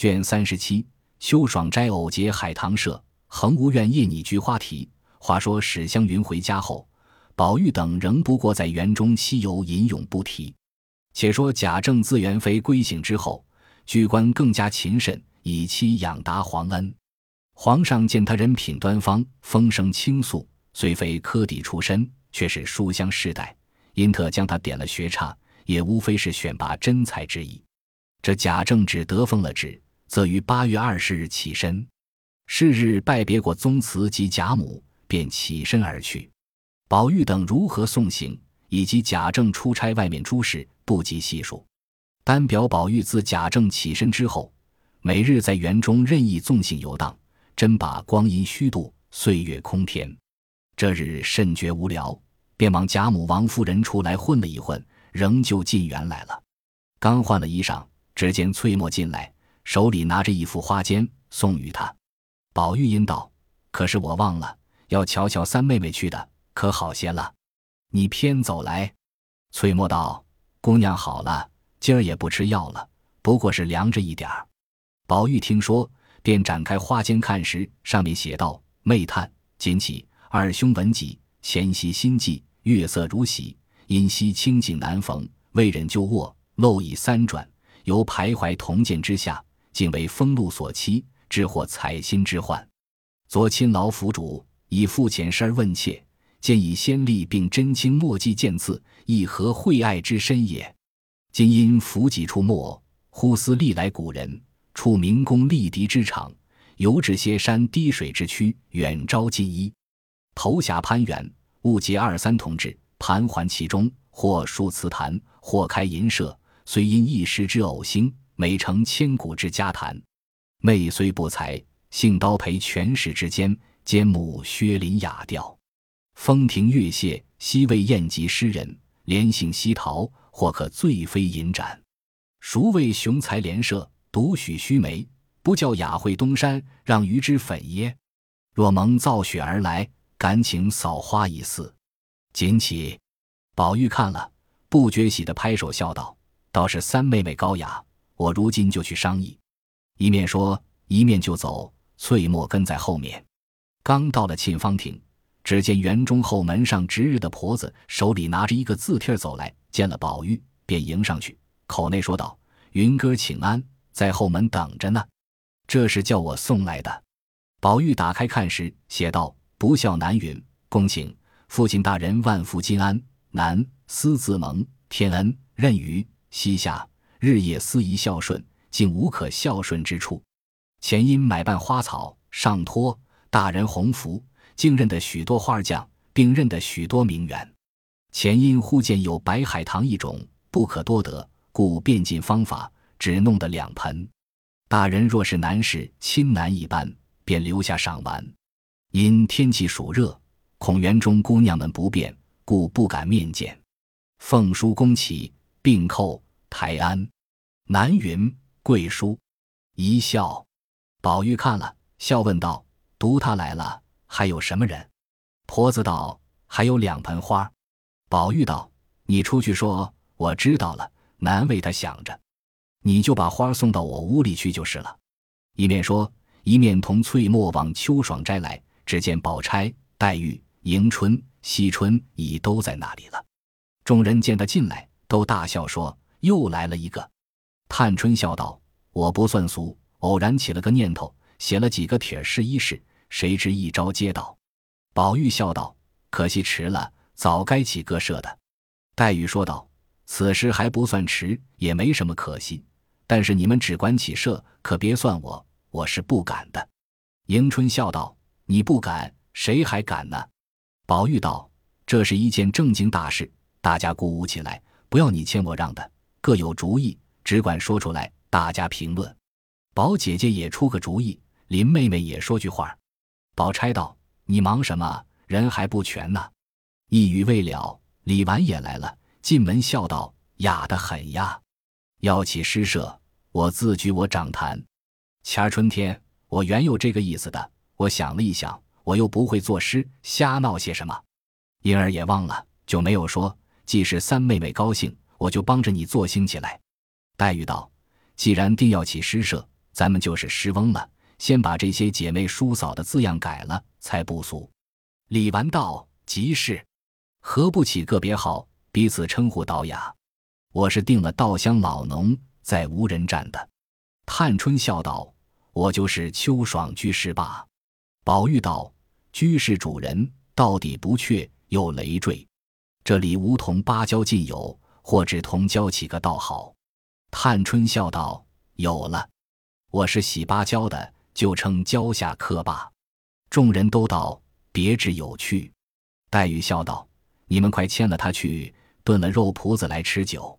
卷三十七，秋爽斋偶结海棠社，恒无院夜拟菊花题。话说史湘云回家后，宝玉等仍不过在园中西游吟咏不提。且说贾政自元妃归省之后，居官更加勤慎，以期养达皇恩。皇上见他人品端方，风声倾肃，虽非科第出身，却是书香世代，因特将他点了学差，也无非是选拔真才之意。这贾政只得封了旨，则于八月二十日起身，是日拜别过宗祠及贾母，便起身而去。宝玉等如何送行，以及贾政出差外面诸事，不及细数。单表宝玉自贾政起身之后，每日在园中任意纵性游荡，真把光阴虚度，岁月空天。这日甚觉无聊，便往贾母、王夫人处来混了一混，仍旧进园来了。刚换了衣裳。只见翠墨进来，手里拿着一幅花笺，送与他。宝玉因道：“可是我忘了要瞧瞧三妹妹去的，可好些了？你偏走来。”翠墨道：“姑娘好了，今儿也不吃药了，不过是凉着一点儿。”宝玉听说，便展开花笺看时，上面写道：“媚叹锦起，二兄闻己，前兮心悸，月色如洗，因惜清景难逢，未忍就卧，漏已三转。”由徘徊铜剑之下，竟为风露所欺，致获采薪之患。昨亲劳府主以父遣事儿问切，见以先例并真情墨迹见字，亦何惠爱之深也？今因府己出没，忽思历来古人，处明公立敌之场，游至些山滴水之区，远招近衣，投峡攀援，误结二三同志，盘桓其中，或书祠坛，或开银舍。虽因一时之偶兴，美成千古之佳谈。妹虽不才，幸刀陪权势之间，兼慕薛林雅调。风亭月榭，西为宴集诗人，连杏西桃，或可醉飞银盏。孰谓雄才连射，独许须眉？不教雅会东山，让鱼之粉耶？若蒙造雪而来，敢请扫花一似。锦起，宝玉看了，不觉喜的拍手笑道。倒是三妹妹高雅，我如今就去商议。一面说，一面就走。翠墨跟在后面。刚到了沁芳亭，只见园中后门上值日的婆子手里拿着一个字帖走来，见了宝玉，便迎上去，口内说道：“云哥请安，在后门等着呢。这是叫我送来的。”宝玉打开看时，写道：“不孝难允，恭请父亲大人万福金安。南思自蒙天恩，任于。”膝下日夜思仪孝顺，竟无可孝顺之处。前因买办花草，上托大人鸿福，竟认得许多花匠，并认得许多名媛。前因忽见有白海棠一种，不可多得，故变尽方法，只弄得两盆。大人若是难事，亲男一般，便留下赏玩。因天气暑热，恐园中姑娘们不便，故不敢面见。奉书公启。并叩台安，南云贵书，一笑。宝玉看了，笑问道：“读他来了，还有什么人？”婆子道：“还有两盆花。”宝玉道：“你出去说，我知道了，难为他想着。你就把花送到我屋里去就是了。”一面说，一面同翠墨往秋爽斋来。只见宝钗、黛玉、迎春、惜春已都在那里了。众人见他进来。都大笑说：“又来了一个。”探春笑道：“我不算俗，偶然起了个念头，写了几个帖试一试，谁知一招接到。”宝玉笑道：“可惜迟了，早该起个社的。”黛玉说道：“此时还不算迟，也没什么可惜。但是你们只管起社，可别算我，我是不敢的。”迎春笑道：“你不敢，谁还敢呢？”宝玉道：“这是一件正经大事，大家鼓舞起来。”不要你谦我让的，各有主意，只管说出来，大家评论。宝姐姐也出个主意，林妹妹也说句话。宝钗道：“你忙什么？人还不全呢。”一语未了，李纨也来了，进门笑道：“雅得很呀！要起诗社，我自举我掌坛。前儿春天，我原有这个意思的，我想了一想，我又不会作诗，瞎闹些什么，因而也忘了，就没有说。”既是三妹妹高兴，我就帮着你做兴起来。黛玉道：“既然定要起诗社，咱们就是诗翁了。先把这些姐妹叔嫂的字样改了，才不俗。”李纨道：“即是，何不起个别号，彼此称呼道雅？我是定了稻香老农，在无人占的。”探春笑道：“我就是秋爽居士罢。”宝玉道：“居士主人到底不确，又累赘。这里梧桐芭蕉尽有，或只同交起个道好。”探春笑道：“有了，我是喜芭蕉的，就称蕉下客罢。”众人都道：“别致有趣。”黛玉笑道：“你们快牵了他去炖了肉脯子来吃酒。”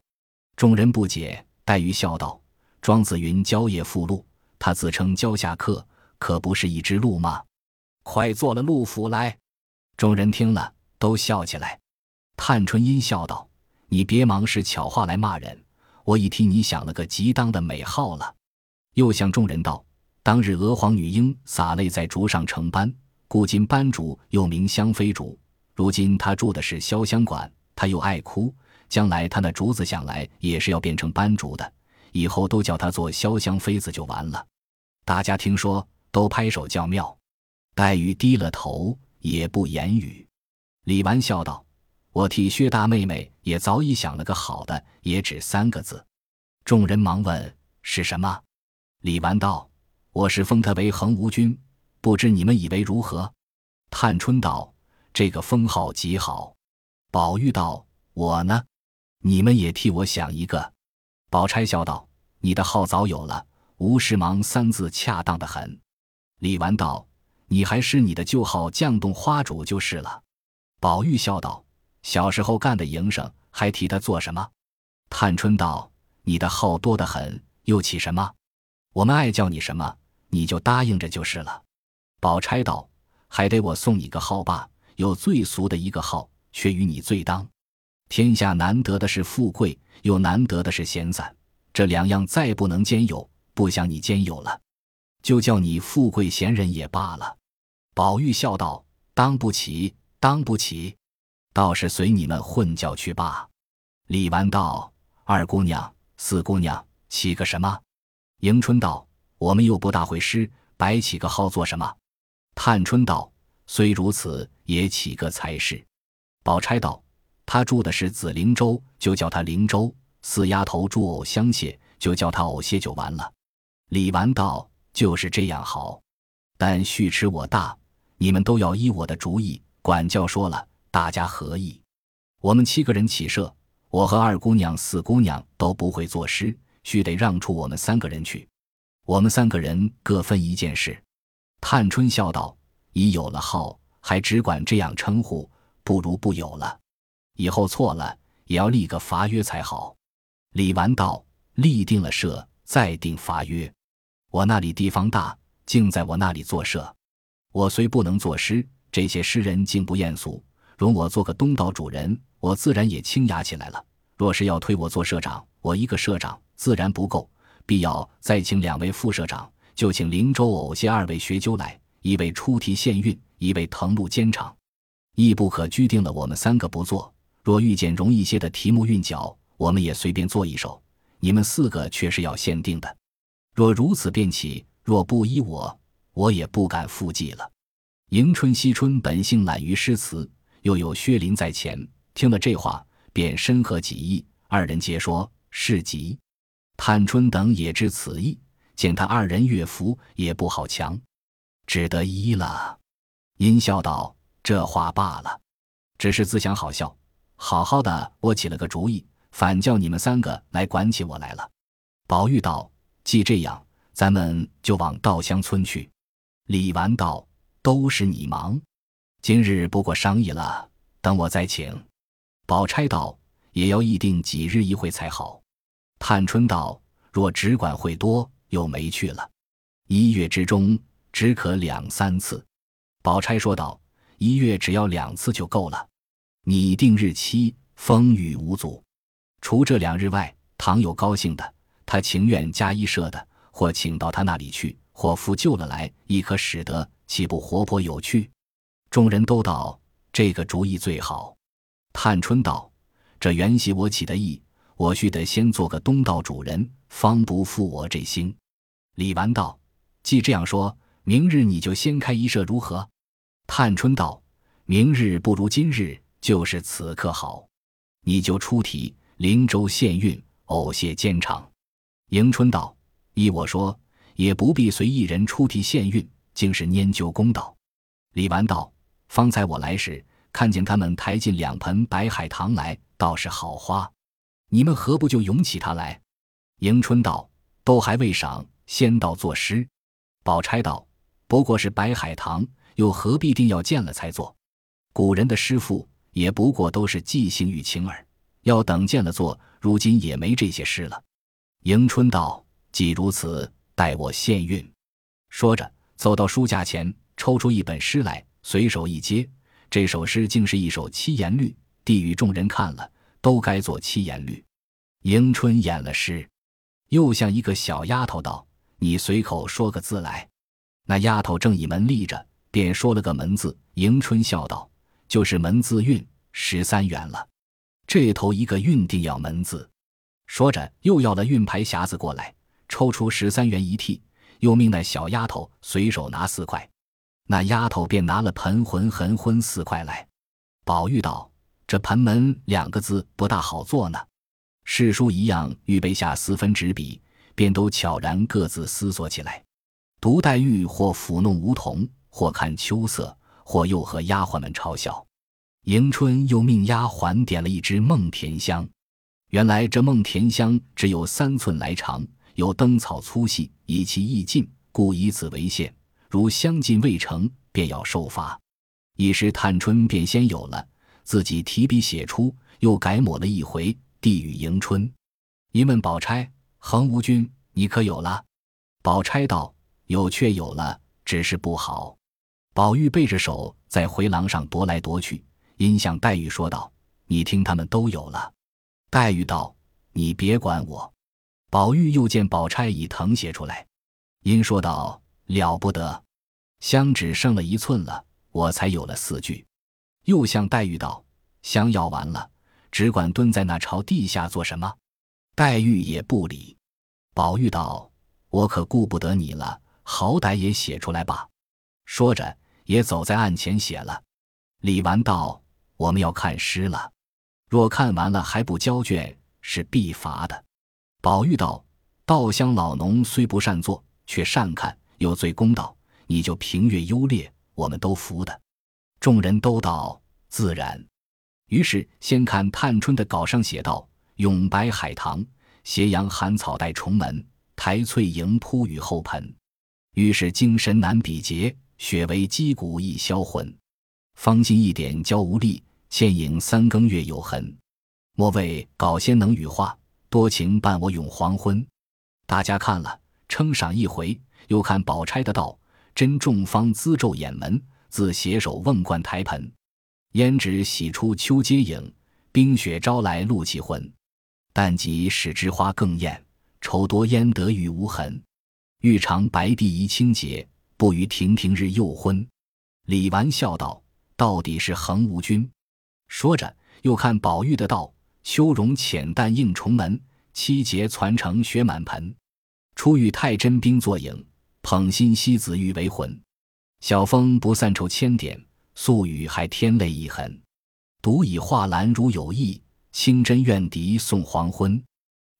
众人不解，黛玉笑道。庄子云：“蕉叶附鹿。”他自称蕉下客，可不是一只鹿吗？快做了鹿府来！众人听了，都笑起来。探春阴笑道：“你别忙使巧话来骂人，我已替你想了个极当的美号了。”又向众人道：“当日娥皇女英洒泪在竹上成斑，故今斑竹又名香妃竹。如今她住的是潇湘馆，她又爱哭，将来她那竹子想来也是要变成斑竹的。”以后都叫她做潇湘妃子就完了。大家听说，都拍手叫妙。黛玉低了头，也不言语。李纨笑道：“我替薛大妹妹也早已想了个好的，也只三个字。”众人忙问是什么。李纨道：“我是封他为恒无君，不知你们以为如何？”探春道：“这个封号极好。”宝玉道：“我呢？你们也替我想一个。”宝钗笑道：“你的号早有了，吴世忙三字恰当的很。”李纨道：“你还是你的旧号绛洞花主就是了。”宝玉笑道：“小时候干的营生，还提他做什么？”探春道：“你的号多得很，又起什么？我们爱叫你什么，你就答应着就是了。”宝钗道：“还得我送你个号吧？有最俗的一个号，却与你最当。天下难得的是富贵。”又难得的是闲散，这两样再不能兼有，不想你兼有了，就叫你富贵闲人也罢了。宝玉笑道：“当不起，当不起，倒是随你们混叫去罢。”李纨道：“二姑娘、四姑娘起个什么？”迎春道：“我们又不大会诗，白起个号做什么？”探春道：“虽如此，也起个才是。”宝钗道。他住的是紫灵洲，就叫他灵洲；四丫头住藕香榭，就叫他藕榭就完了。李纨道：“就是这样好，但续迟我大，你们都要依我的主意。管教说了，大家合意。我们七个人起社，我和二姑娘、四姑娘都不会作诗，须得让出我们三个人去。我们三个人各分一件事。”探春笑道：“已有了号，还只管这样称呼，不如不有了。”以后错了也要立个罚约才好。李纨道：“立定了社，再定罚约。我那里地方大，竟在我那里作社。我虽不能作诗，这些诗人竟不厌俗，容我做个东道主人，我自然也清雅起来了。若是要推我做社长，我一个社长自然不够，必要再请两位副社长，就请灵州偶些二位学究来，一位出题献韵，一位誊录监场，亦不可拘定了我们三个不做。”若遇见容易些的题目韵脚，我们也随便做一首。你们四个却是要限定的。若如此便起，若不依我，我也不敢复记了。迎春、惜春本性懒于诗词，又有薛林在前，听了这话，便深合己意。二人皆说是极。探春等也知此意，见他二人乐服，也不好强，只得依了。阴笑道：“这话罢了，只是自想好笑。”好好的，我起了个主意，反叫你们三个来管起我来了。宝玉道：“既这样，咱们就往稻香村去。”李纨道：“都是你忙，今日不过商议了，等我再请。”宝钗道：“也要议定几日一会才好。”探春道：“若只管会多，又没去了。一月之中只可两三次。”宝钗说道：“一月只要两次就够了。”拟定日期，风雨无阻。除这两日外，倘有高兴的，他情愿加一社的，或请到他那里去，或复救了来，亦可使得，岂不活泼有趣？众人都道这个主意最好。探春道：“这原系我起的意，我须得先做个东道主人，方不负我这心。”李纨道：“既这样说，明日你就先开一社如何？”探春道：“明日不如今日，就是此刻好。你就出题，灵州县运，偶谢监场。”迎春道：“依我说，也不必随一人出题县运，竟是拈阄公道。”李纨道：“方才我来时，看见他们抬进两盆白海棠来，倒是好花。你们何不就咏起它来？”迎春道：“都还未赏，先到作诗。”宝钗道：“不过是白海棠。”又何必定要见了才做？古人的诗赋也不过都是即兴与情耳，要等见了做。如今也没这些诗了。迎春道：“既如此，待我现韵。”说着，走到书架前，抽出一本诗来，随手一接。这首诗竟是一首七言律，递与众人看了，都该做七言律。迎春演了诗，又向一个小丫头道：“你随口说个字来。”那丫头正倚门立着。便说了个门字，迎春笑道：“就是门字韵，十三元了。这头一个韵定要门字。”说着，又要了韵牌匣子过来，抽出十三元一屉，又命那小丫头随手拿四块。那丫头便拿了盆浑横昏四块来。宝玉道：“这盆门两个字不大好做呢。”世书一样，预备下四分纸笔，便都悄然各自思索起来。独黛玉或抚弄梧桐。或看秋色，或又和丫鬟们嘲笑。迎春又命丫鬟点了一支梦甜香。原来这梦甜香只有三寸来长，有灯草粗细，以其意尽，故以此为限。如相近未成，便要受罚。一时探春便先有了，自己提笔写出，又改抹了一回，递与迎春。一问宝钗：“恒无君，你可有了？”宝钗道：“有，却有了，只是不好。”宝玉背着手在回廊上踱来踱去，因向黛玉说道：“你听他们都有了。”黛玉道：“你别管我。”宝玉又见宝钗已誊写出来，因说道：“了不得，香只剩了一寸了，我才有了四句。”又向黛玉道：“香要完了，只管蹲在那朝地下做什么？”黛玉也不理。宝玉道：“我可顾不得你了，好歹也写出来吧。”说着。也走在案前写了。李纨道：“我们要看诗了，若看完了还不交卷，是必罚的。”宝玉道：“稻香老农虽不善作，却善看，有罪公道。你就评阅优劣，我们都服的。”众人都道：“自然。”于是先看探春的稿上写道：“咏白海棠，斜阳寒草带重门，苔翠盈铺雨后盆。”于是精神难比劫。血为肌骨易销魂，方尽一点娇无力，倩影三更月有痕。莫谓稿先能羽化，多情伴我永黄昏。大家看了，称赏一回，又看宝钗的道：真众芳姿皱眼门，自携手瓮灌台盆。胭脂洗出秋阶影，冰雪招来露气魂。但及使之花更艳，愁多焉得雨无痕。欲尝白帝仪清洁。不与亭亭日又昏，李纨笑道：“到底是恒无君。”说着，又看宝玉的道：“秋容浅淡映重门，七节攒成雪满盆。初遇太真冰作影，捧心西子玉为魂。晓风不散愁千点，宿雨还添泪一痕。独倚画栏如有意，清真怨笛送黄昏。”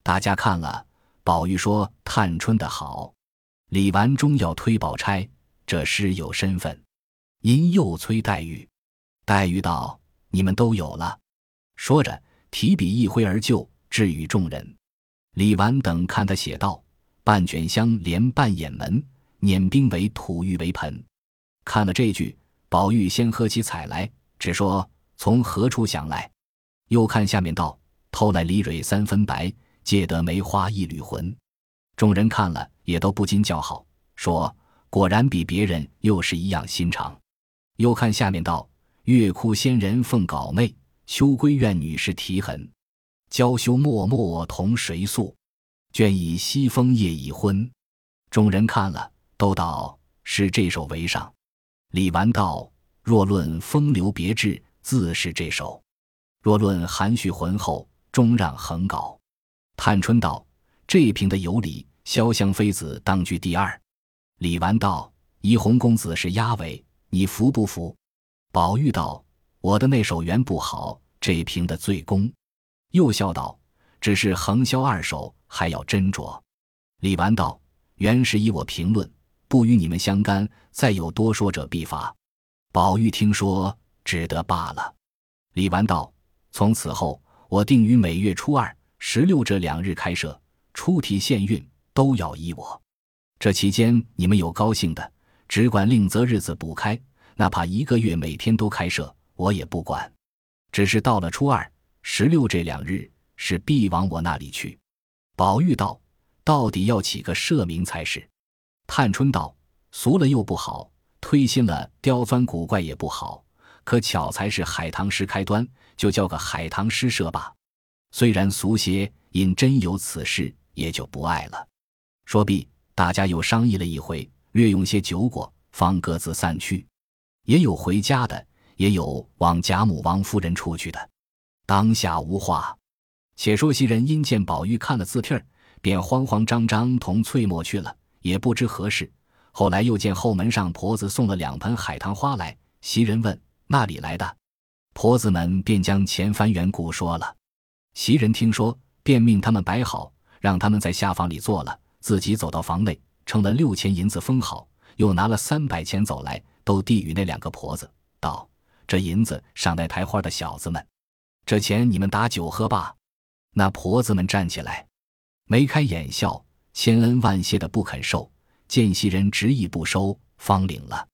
大家看了，宝玉说：“探春的好。”李纨终要推宝钗，这诗有身份，因又催黛玉。黛玉道：“你们都有了。”说着，提笔一挥而就，置与众人。李纨等看他写道：“半卷香连半掩门，碾冰为土玉为盆。”看了这句，宝玉先喝起彩来，只说从何处想来。又看下面道：“偷来梨蕊三分白，借得梅花一缕魂。”众人看了。也都不禁叫好，说：“果然比别人又是一样心肠。”又看下面道：“月窟仙人凤稿妹，秋闺怨女是啼痕。娇羞脉脉同谁诉？卷以西风夜已昏。”众人看了，都道是这首为上。李纨道：“若论风流别致，自是这首；若论含蓄浑厚，终让横稿。”探春道：“这评的有理。”潇湘妃子当居第二。李纨道：“怡红公子是压尾，你服不服？”宝玉道：“我的那首原不好，这瓶的最公。”又笑道：“只是横销二手，还要斟酌。”李纨道：“原是以我评论，不与你们相干。再有多说者，必罚。”宝玉听说，只得罢了。李纨道：“从此后，我定于每月初二、十六这两日开设，出题限运都要依我。这期间你们有高兴的，只管另择日子补开，哪怕一个月每天都开设，我也不管。只是到了初二、十六这两日，是必往我那里去。”宝玉道：“到底要起个社名才是。”探春道：“俗了又不好，推新了刁钻古怪也不好。”可巧才是海棠诗开端，就叫个海棠诗社吧。虽然俗些，因真有此事，也就不爱了。说毕，大家又商议了一回，略用些酒果，方各自散去。也有回家的，也有往贾母、王夫人出去的。当下无话。且说袭人因见宝玉看了字帖儿，便慌慌张张同翠墨去了，也不知何事。后来又见后门上婆子送了两盆海棠花来，袭人问。那里来的？婆子们便将前番缘故说了。袭人听说，便命他们摆好，让他们在下房里坐了，自己走到房内，称了六钱银子封好，又拿了三百钱走来，都递与那两个婆子，道：“这银子赏待抬花的小子们，这钱你们打酒喝罢。”那婆子们站起来，眉开眼笑，千恩万谢的不肯收。见袭人执意不收，方领了。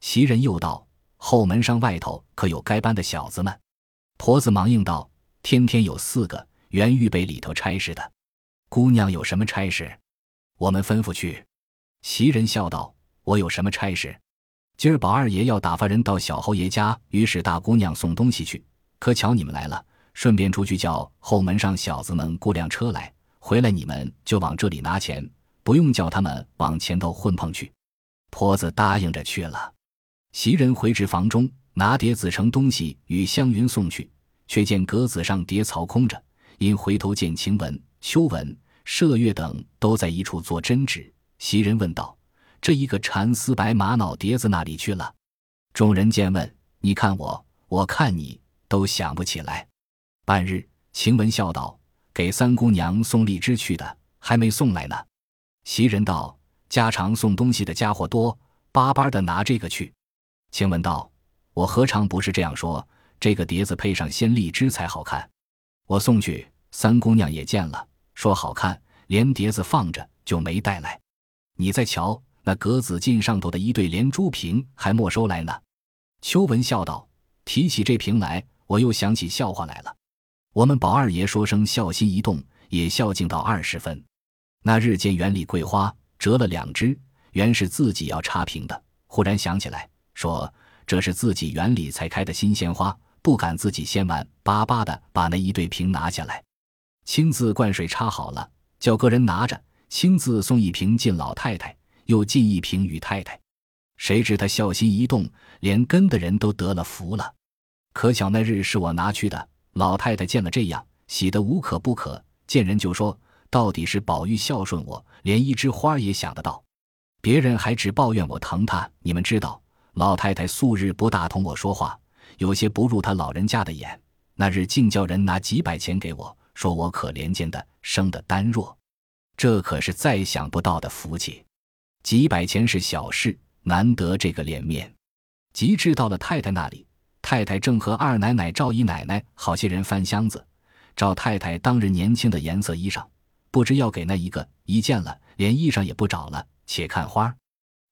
袭人又道。后门上外头可有该班的小子们？婆子忙应道：“天天有四个，原预备里头差事的。姑娘有什么差事？我们吩咐去。”袭人笑道：“我有什么差事？今儿宝二爷要打发人到小侯爷家，于是大姑娘送东西去。可巧你们来了，顺便出去叫后门上小子们雇辆车来，回来你们就往这里拿钱，不用叫他们往前头混碰去。”婆子答应着去了。袭人回至房中，拿碟子盛东西与湘云送去，却见格子上碟槽空着。因回头见晴雯、秋雯、麝月等都在一处做针纸，袭人问道：“这一个蚕丝白玛瑙碟子哪里去了？”众人见问，你看我，我看你，都想不起来。半日，晴雯笑道：“给三姑娘送荔枝去的，还没送来呢。”袭人道：“家常送东西的家伙多，巴巴的拿这个去。”晴雯道：“我何尝不是这样说？这个碟子配上鲜荔枝才好看。我送去，三姑娘也见了，说好看，连碟子放着就没带来。你再瞧那格子镜上头的一对连珠瓶，还没收来呢。”秋文笑道：“提起这瓶来，我又想起笑话来了。我们宝二爷说声孝心一动，也孝敬到二十分。那日见园里桂花折了两枝，原是自己要插瓶的，忽然想起来。”说这是自己园里才开的新鲜花，不敢自己先玩，巴巴的把那一对瓶拿下来，亲自灌水插好了，叫个人拿着，亲自送一瓶进老太太，又进一瓶与太太。谁知他孝心一动，连跟的人都得了福了。可巧那日是我拿去的，老太太见了这样，喜得无可不可，见人就说：到底是宝玉孝顺我，连一枝花也想得到。别人还只抱怨我疼他，你们知道。老太太素日不大同我说话，有些不入她老人家的眼。那日竟叫人拿几百钱给我，说我可怜见的，生的单弱，这可是再想不到的福气。几百钱是小事，难得这个脸面。及至到了太太那里，太太正和二奶奶、赵姨奶奶好些人翻箱子，赵太太当日年轻的颜色衣裳，不知要给那一个，一见了连衣裳也不找了，且看花。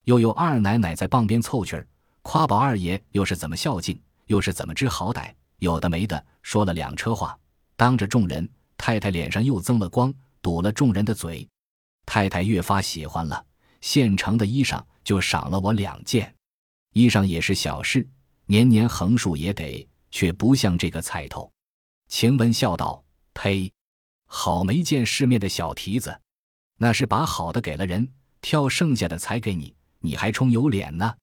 又有二奶奶在傍边凑趣儿。夸宝二爷又是怎么孝敬，又是怎么知好歹，有的没的，说了两车话，当着众人，太太脸上又增了光，堵了众人的嘴。太太越发喜欢了，现成的衣裳就赏了我两件，衣裳也是小事，年年横竖也得，却不像这个彩头。晴雯笑道：“呸，好没见世面的小蹄子，那是把好的给了人，挑剩下的才给你，你还充有脸呢。”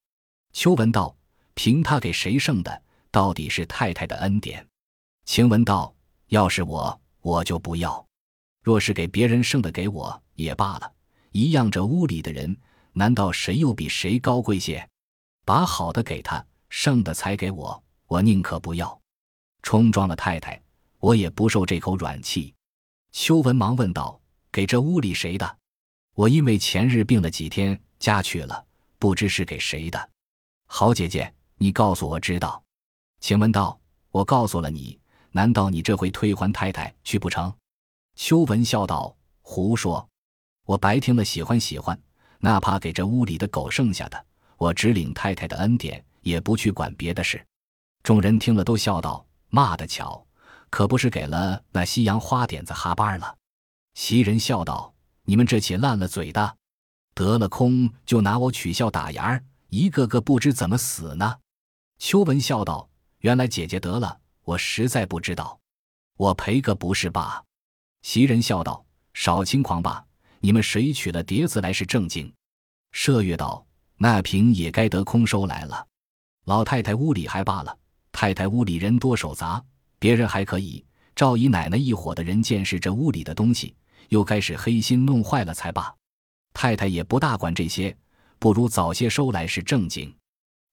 秋文道：“凭他给谁剩的，到底是太太的恩典。”晴雯道：“要是我，我就不要；若是给别人剩的给我也罢了，一样，这屋里的人，难道谁又比谁高贵些？把好的给他，剩的才给我，我宁可不要。冲撞了太太，我也不受这口软气。秋文忙问道：“给这屋里谁的？”我因为前日病了几天，家去了，不知是给谁的。好姐姐，你告诉我知道。请问道：“我告诉了你，难道你这回退还太太去不成？”秋文笑道：“胡说！我白听了喜欢喜欢，哪怕给这屋里的狗剩下的，我只领太太的恩典，也不去管别的事。”众人听了都笑道。骂得巧，可不是给了那西洋花点子哈巴了。袭人笑道：“你们这些烂了嘴的，得了空就拿我取笑打牙儿，一个个不知怎么死呢。”秋文笑道：“原来姐姐得了，我实在不知道，我赔个不是罢。”袭人笑道：“少轻狂吧，你们谁取了碟子来是正经？”麝月道：“那瓶也该得空收来了，老太太屋里还罢了。”太太屋里人多手杂，别人还可以。赵姨奶奶一伙的人见识这屋里的东西，又该是黑心弄坏了才罢。太太也不大管这些，不如早些收来是正经。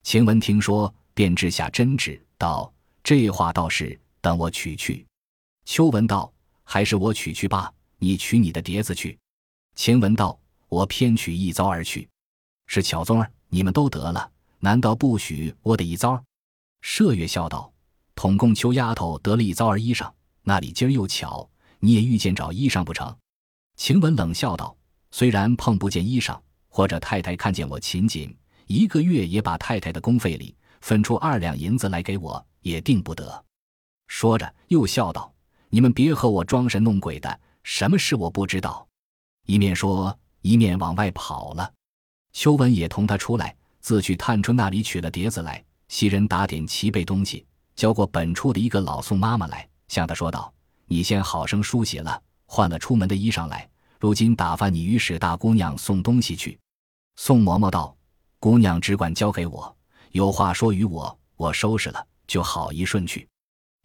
晴雯听说，便掷下针纸，道：“这话倒是，等我取去。”秋文道：“还是我取去罢，你取你的碟子去。”晴雯道：“我偏取一遭而去，是巧宗儿，你们都得了，难道不许我得一遭？”麝月笑道：“统共秋丫头得了一遭儿衣裳，那里今儿又巧，你也遇见找衣裳不成？”晴雯冷笑道：“虽然碰不见衣裳，或者太太看见我勤谨，一个月也把太太的工费里分出二两银子来给我，也定不得。”说着又笑道：“你们别和我装神弄鬼的，什么事我不知道。”一面说，一面往外跑了。秋文也同他出来，自去探春那里取了碟子来。袭人打点齐备东西，交过本处的一个老宋妈妈来，向他说道：“你先好生梳洗了，换了出门的衣裳来。如今打发你与史大姑娘送东西去。”宋嬷嬷道：“姑娘只管交给我，有话说与我，我收拾了就好一顺去。”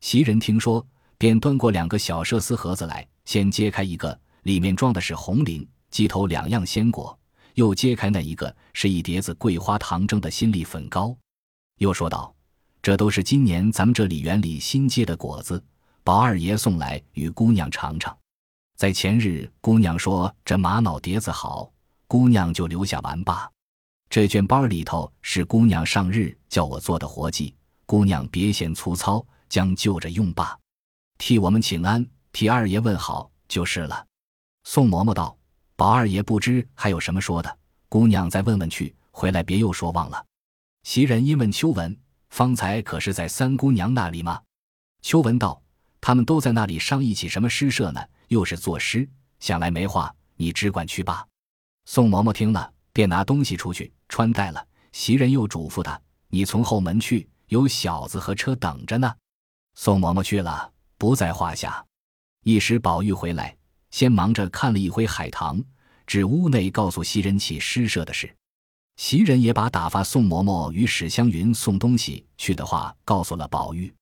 袭人听说，便端过两个小麝丝盒子来，先揭开一个，里面装的是红菱、鸡头两样鲜果；又揭开那一个，是一碟子桂花糖蒸的新粒粉糕。又说道：“这都是今年咱们这里园里新结的果子，宝二爷送来与姑娘尝尝。在前日，姑娘说这玛瑙碟子好，姑娘就留下玩罢。这卷包里头是姑娘上日叫我做的活计，姑娘别嫌粗糙，将就着用罢。替我们请安，替二爷问好就是了。”宋嬷嬷道：“宝二爷不知还有什么说的，姑娘再问问去，回来别又说忘了。”袭人因问秋文：“方才可是在三姑娘那里吗？”秋文道：“他们都在那里商议起什么诗社呢？又是作诗，想来没话，你只管去罢。”宋嬷嬷听了，便拿东西出去穿戴了。袭人又嘱咐他：“你从后门去，有小子和车等着呢。”宋嬷嬷去了，不在话下。一时宝玉回来，先忙着看了一回海棠，至屋内告诉袭人起诗社的事。袭人也把打发宋嬷嬷与史湘云送东西去的话告诉了宝玉。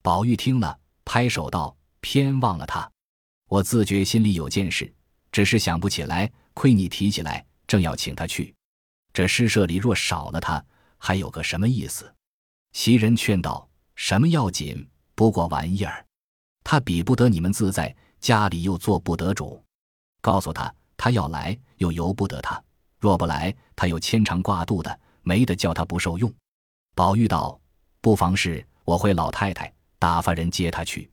宝玉听了，拍手道：“偏忘了他！我自觉心里有件事，只是想不起来。亏你提起来，正要请他去。这诗社里若少了他，还有个什么意思？”袭人劝道：“什么要紧？不过玩意儿。他比不得你们自在，家里又做不得主。告诉他，他要来，又由不得他。”若不来，他又牵肠挂肚的，没得叫他不受用。宝玉道：“不妨事，我会老太太打发人接他去。”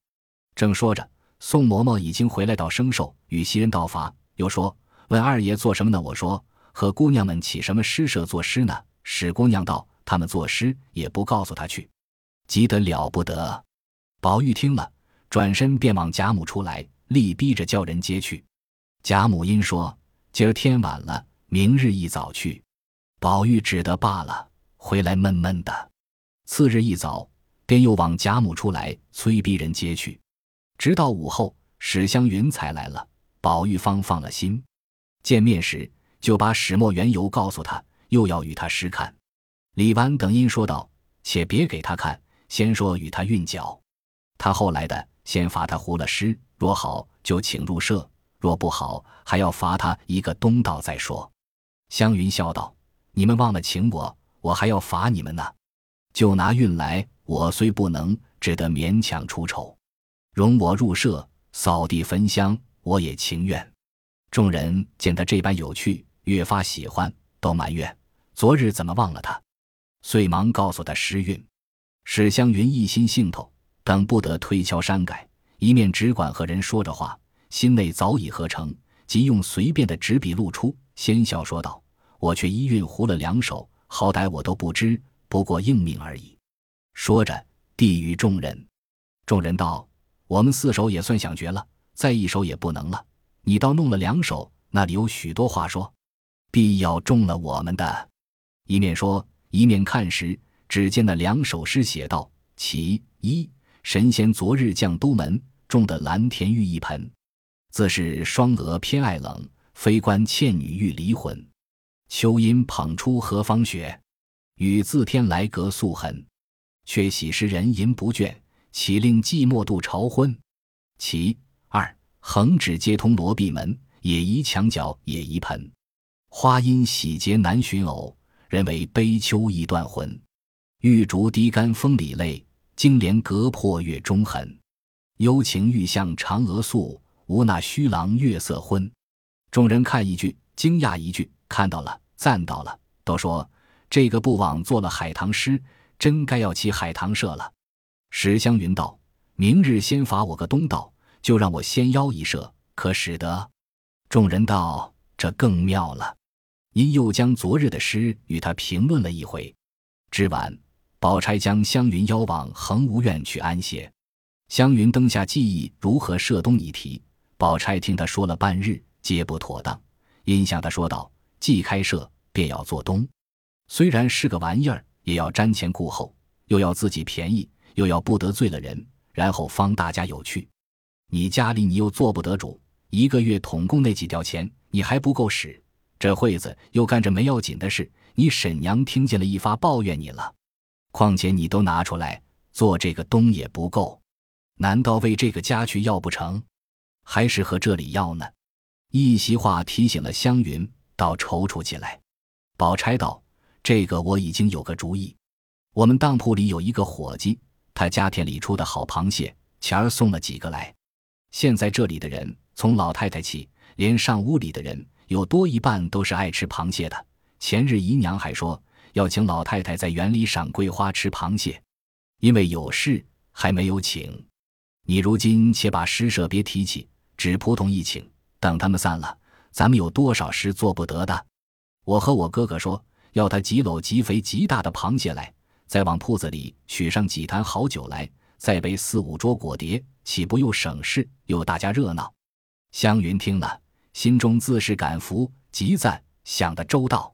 正说着，宋嬷嬷已经回来到生寿，与袭人道法，又说：“问二爷做什么呢？”我说：“和姑娘们起什么诗社作诗呢？”史姑娘道：“他们作诗也不告诉他去，急得了不得。”宝玉听了，转身便往贾母出来，力逼着叫人接去。贾母因说：“今儿天晚了。”明日一早去，宝玉只得罢了，回来闷闷的。次日一早，便又往贾母出来催逼人接去，直到午后，史湘云才来了，宝玉方放了心。见面时，就把始末缘由告诉他，又要与他诗看。李纨等因说道：“且别给他看，先说与他韵脚。他后来的，先罚他糊了诗，若好就请入社，若不好，还要罚他一个东道再说。”湘云笑道：“你们忘了请我，我还要罚你们呢。就拿运来，我虽不能，只得勉强出丑。容我入舍，扫地焚香，我也情愿。”众人见他这般有趣，越发喜欢，都埋怨昨日怎么忘了他，遂忙告诉他时运。史湘云一心兴头，等不得推敲删改，一面只管和人说着话，心内早已合成，即用随便的纸笔露出，先笑说道：“我却一韵糊了两手，好歹我都不知，不过应命而已。”说着递与众人。众人道：“我们四手也算想绝了，再一手也不能了。”你倒弄了两手，那里有许多话说，必要中了我们的。一面说，一面看时，只见那两首诗写道：“其一，神仙昨日降都门，种的蓝田玉一盆。自是双娥偏爱冷，非关倩女欲离魂。秋阴捧出何方雪，雨自天来隔素痕。却喜诗人吟不倦，岂令寂寞度朝昏。其二。”横指接通罗闭门，也移墙角也移盆。花阴喜结难寻偶，人为悲秋易断魂。玉竹滴干风里泪，金莲隔破月中痕。幽情欲向嫦娥诉，无那虚郎月色昏。众人看一句，惊讶一句，看到了，赞到了，都说这个不枉做了海棠诗，真该要起海棠社了。史湘云道：“明日先罚我个东道。”就让我先邀一社，可使得？众人道：“这更妙了。”因又将昨日的诗与他评论了一回。至晚，宝钗将湘云邀往恒芜院去安歇。湘云灯下记忆如何射东一题，宝钗听他说了半日，皆不妥当，因向他说道：“既开设，便要做东。虽然是个玩意儿，也要瞻前顾后，又要自己便宜，又要不得罪了人，然后方大家有趣。”你家里你又做不得主，一个月统共那几吊钱，你还不够使。这会子又干着没要紧的事，你婶娘听见了一发抱怨你了。况且你都拿出来做这个东也不够，难道为这个家去要不成？还是和这里要呢？一席话提醒了湘云，倒踌躇起来。宝钗道：“这个我已经有个主意，我们当铺里有一个伙计，他家田里出的好螃蟹，前儿送了几个来。”现在这里的人，从老太太起，连上屋里的人，有多一半都是爱吃螃蟹的。前日姨娘还说要请老太太在园里赏桂花吃螃蟹，因为有事还没有请。你如今且把诗社别提起，只扑通一请，等他们散了，咱们有多少事做不得的？我和我哥哥说，要他几篓极肥极大的螃蟹来，再往铺子里取上几坛好酒来。再备四五桌果碟，岂不又省事又大家热闹？湘云听了，心中自是感服，极赞，想得周到。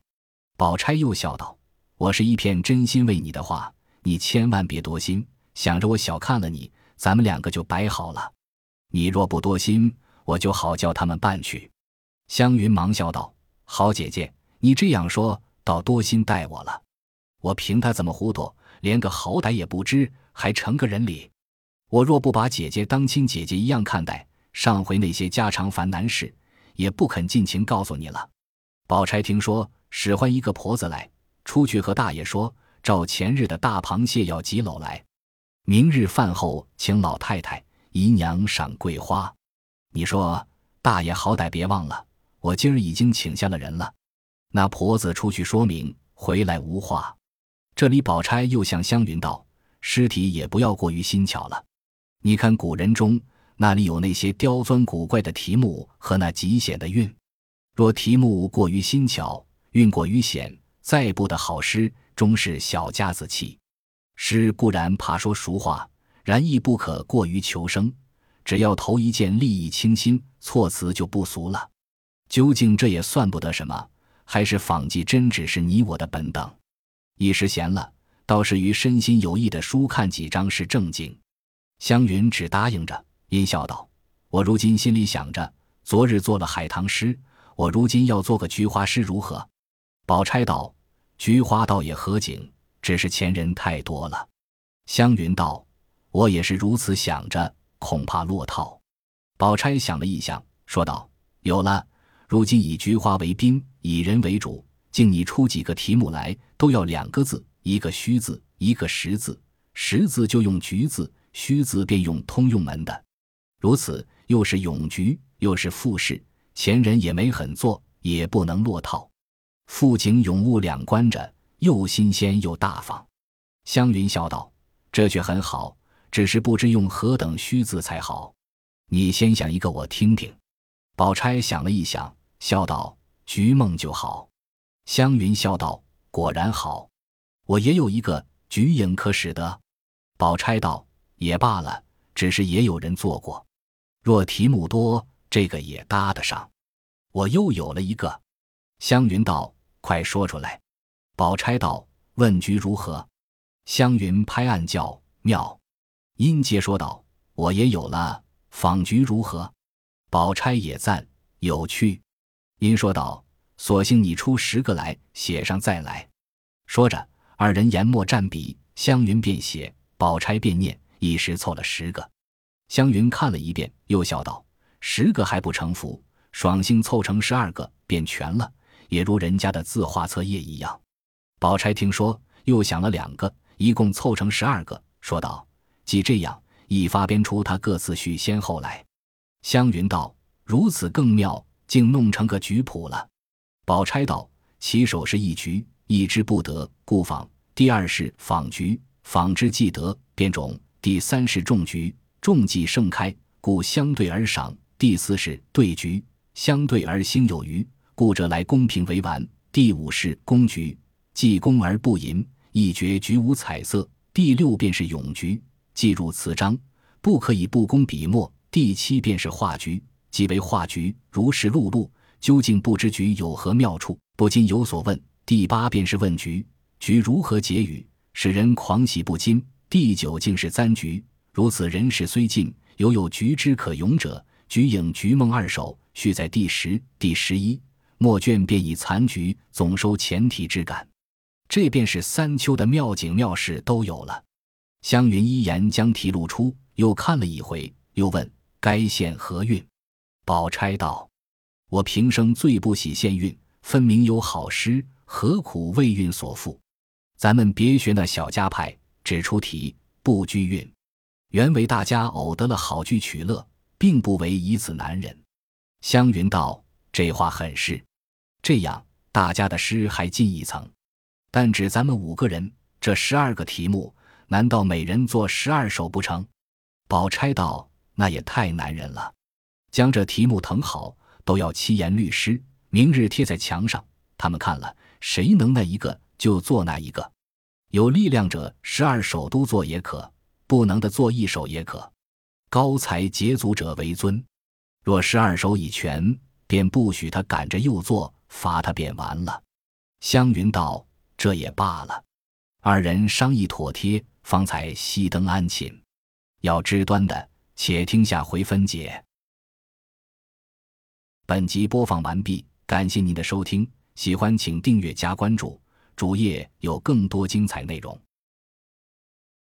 宝钗又笑道：“我是一片真心为你的话，你千万别多心，想着我小看了你，咱们两个就摆好了。你若不多心，我就好叫他们办去。”湘云忙笑道：“好姐姐，你这样说，倒多心待我了。我凭他怎么糊涂，连个好歹也不知。”还成个人理，我若不把姐姐当亲姐姐一样看待，上回那些家常烦难事，也不肯尽情告诉你了。宝钗听说，使唤一个婆子来，出去和大爷说，照前日的大螃蟹要几篓来，明日饭后请老太太、姨娘赏桂花。你说，大爷好歹别忘了，我今儿已经请下了人了。那婆子出去说明，回来无话。这里宝钗又向湘云道。尸体也不要过于新巧了，你看古人中那里有那些刁钻古怪的题目和那极险的韵，若题目过于新巧，韵过于险，再不得好诗，终是小家子气。诗固然怕说俗话，然亦不可过于求生，只要头一件立意清新，措辞就不俗了。究竟这也算不得什么，还是仿迹真只是你我的本等。一时闲了。倒是于身心有益的书看几章是正经，湘云只答应着，阴笑道：“我如今心里想着，昨日做了海棠诗，我如今要做个菊花诗如何？”宝钗道：“菊花倒也合景，只是前人太多了。”湘云道：“我也是如此想着，恐怕落套。”宝钗想了一想，说道：“有了。如今以菊花为宾，以人为主，竟你出几个题目来，都要两个字，一个虚字，一个实字。实字就用菊字，虚字便用通用门的。如此，又是咏菊，又是复试，前人也没狠做，也不能落套。富景咏物两关着，又新鲜又大方。湘云笑道：“这却很好，只是不知用何等虚字才好。你先想一个，我听听。”宝钗想了一想，笑道：“菊梦就好。”湘云笑道：“果然好，我也有一个菊影，可使得？”宝钗道：“也罢了，只是也有人做过。若题目多，这个也搭得上。我又有了一个。”湘云道：“快说出来。”宝钗道：“问菊如何？”湘云拍案叫妙。殷接说道：“我也有了，访菊如何？”宝钗也赞有趣。殷说道：“索性你出十个来，写上再来。”说着，二人研墨蘸笔，湘云便写。宝钗便念，一时凑了十个。湘云看了一遍，又笑道：“十个还不成符，爽性凑成十二个，便全了，也如人家的字画册页一样。”宝钗听说，又想了两个，一共凑成十二个，说道：“既这样，一发编出他各自序先后来。”湘云道：“如此更妙，竟弄成个局谱了。”宝钗道：“起手是一局，一之不得，故仿；第二是仿局。”仿之既得，变种；第三是种菊，种既盛开，故相对而赏；第四是对菊，相对而心有余，故者来公平为完；第五是公菊，既公而不淫，一绝菊无彩色；第六便是咏菊，既入词章，不可以不工笔墨；第七便是画菊，即为画菊，如是碌碌，究竟不知菊有何妙处，不禁有所问；第八便是问菊，菊如何结语。使人狂喜不禁。第九竟是簪菊，如此人事虽尽，犹有菊之可咏者。菊影、菊梦二首，续在第十、第十一末卷，便以残菊总收前提之感。这便是三秋的妙景妙事都有了。湘云一言将题露出，又看了一回，又问该县何韵？宝钗道：“我平生最不喜县韵，分明有好诗，何苦为韵所缚？”咱们别学那小家派，只出题不拘韵，原为大家偶得了好句取乐，并不为以此难人。湘云道：“这话很是。这样，大家的诗还进一层，但只咱们五个人，这十二个题目，难道每人做十二首不成？”宝钗道：“那也太难人了。将这题目誊好，都要七言律诗，明日贴在墙上，他们看了，谁能那一个？”就做那一个，有力量者十二首都做也可，不能的做一首也可。高才捷足者为尊。若十二首已全，便不许他赶着又做，罚他便完了。湘云道：“这也罢了。”二人商议妥帖，方才熄灯安寝。要知端的，且听下回分解。本集播放完毕，感谢您的收听，喜欢请订阅加关注。主页有更多精彩内容。